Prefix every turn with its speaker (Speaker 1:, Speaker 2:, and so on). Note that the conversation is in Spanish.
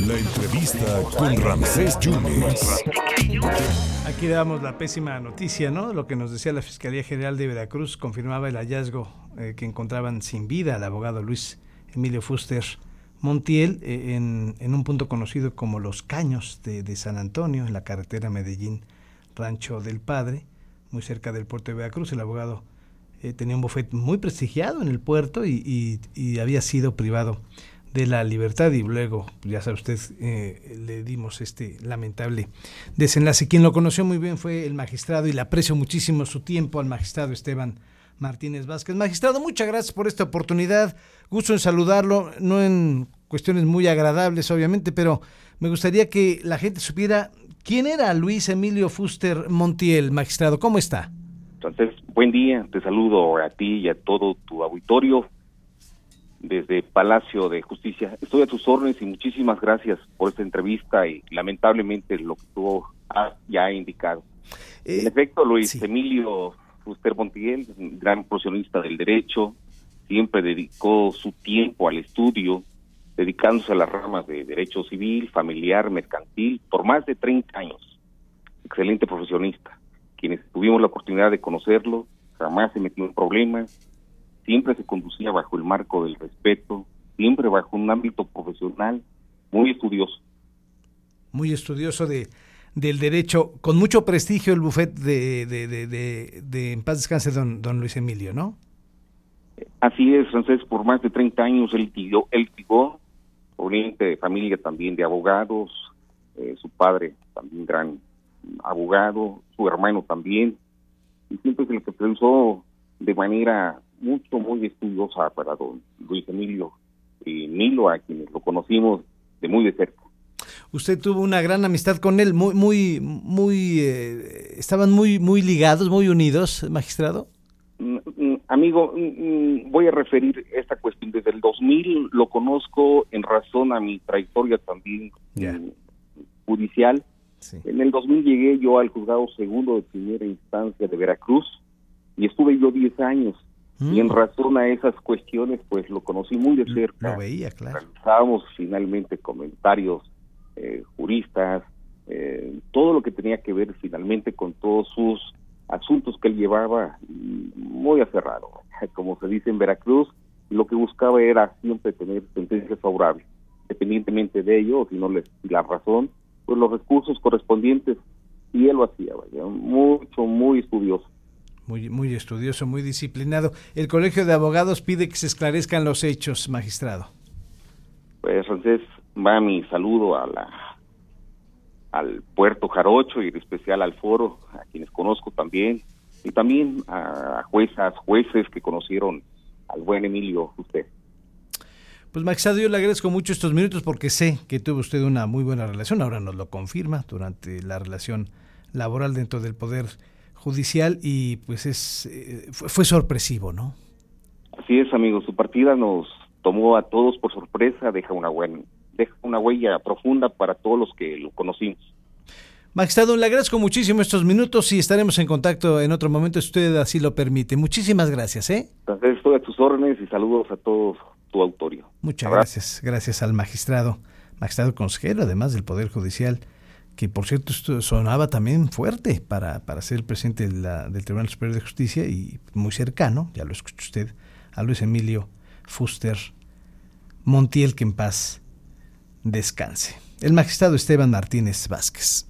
Speaker 1: La entrevista con Ramsés Yunes.
Speaker 2: Aquí damos la pésima noticia, ¿no? Lo que nos decía la Fiscalía General de Veracruz confirmaba el hallazgo eh, que encontraban sin vida al abogado Luis Emilio Fuster Montiel eh, en, un punto conocido como Los Caños de, de, San Antonio, en la carretera Medellín, Rancho del Padre, muy cerca del puerto de Veracruz. El abogado eh, tenía un bufete muy prestigiado en el puerto y, y, y, había sido privado de la libertad y luego, ya sabe usted, eh, le dimos este lamentable desenlace. Quien lo conoció muy bien fue el magistrado y le aprecio muchísimo su tiempo al magistrado Esteban Martínez Vázquez. Magistrado, muchas gracias por esta oportunidad. Gusto en saludarlo, no en cuestiones muy agradables, obviamente, pero me gustaría que la gente supiera quién era Luis Emilio Fuster Montiel, magistrado. ¿Cómo está?
Speaker 3: Entonces, buen día, te saludo a ti y a todo tu auditorio desde Palacio de Justicia. Estoy a tus órdenes y muchísimas gracias por esta entrevista y lamentablemente lo que tú has ya indicado. Eh, en efecto, Luis sí. Emilio Fuster Montiel, gran profesionista del derecho, siempre dedicó su tiempo al estudio, dedicándose a las ramas de derecho civil, familiar, mercantil, por más de 30 años. Excelente profesionista. Quienes tuvimos la oportunidad de conocerlo, jamás se metió en problemas, siempre se conducía bajo el marco del respeto, siempre bajo un ámbito profesional muy estudioso.
Speaker 2: Muy estudioso de, del derecho, con mucho prestigio el bufet de, de, de, de, de en paz descanse don, don Luis Emilio, ¿no?
Speaker 3: Así es, Francés, por más de 30 años él tiró, él proveniente de familia también de abogados, eh, su padre también gran abogado, su hermano también, y siempre se le pensó de manera mucho, muy estudiosa para don Luis Emilio y Milo, a quienes lo conocimos de muy de cerca.
Speaker 2: Usted tuvo una gran amistad con él, muy, muy, muy, eh, estaban muy, muy ligados, muy unidos, magistrado.
Speaker 3: Mm, amigo, mm, voy a referir esta cuestión. Desde el 2000 lo conozco en razón a mi trayectoria también
Speaker 2: yeah.
Speaker 3: judicial.
Speaker 2: Sí.
Speaker 3: En el 2000 llegué yo al juzgado segundo de primera instancia de Veracruz y estuve yo 10 años. Mm. Y en razón a esas cuestiones, pues lo conocí muy de cerca.
Speaker 2: Lo veía, claro.
Speaker 3: Realizábamos finalmente comentarios eh, juristas, eh, todo lo que tenía que ver finalmente con todos sus asuntos que él llevaba muy aferrado. Como se dice en Veracruz, lo que buscaba era siempre tener sentencias favorables, independientemente de ello, si no les la razón, pues los recursos correspondientes, y él lo hacía, vaya, mucho, muy estudioso.
Speaker 2: Muy, muy estudioso, muy disciplinado. El Colegio de Abogados pide que se esclarezcan los hechos, magistrado.
Speaker 3: Pues, Francés, va mi saludo a la al Puerto Jarocho y en especial al foro, a quienes conozco también, y también a juezas, jueces que conocieron al buen Emilio usted.
Speaker 2: Pues magistrado, yo le agradezco mucho estos minutos porque sé que tuvo usted una muy buena relación, ahora nos lo confirma durante la relación laboral dentro del Poder Judicial y pues es eh, fue, sorpresivo, ¿no?
Speaker 3: Así es, amigo, su partida nos tomó a todos por sorpresa, deja una buena deja una huella profunda para todos los que lo conocimos.
Speaker 2: Magistrado, le agradezco muchísimo estos minutos y estaremos en contacto en otro momento si usted así lo permite. Muchísimas gracias, ¿eh?
Speaker 3: Entonces, estoy a tus órdenes y saludos a todos tu autorio.
Speaker 2: Muchas gracias. Gracias al magistrado, magistrado consejero, además del Poder Judicial, que por cierto sonaba también fuerte para, para ser el presidente de la, del Tribunal Superior de Justicia y muy cercano, ya lo escuchó usted, a Luis Emilio Fuster Montiel, que en paz descanse. El magistrado Esteban Martínez Vázquez.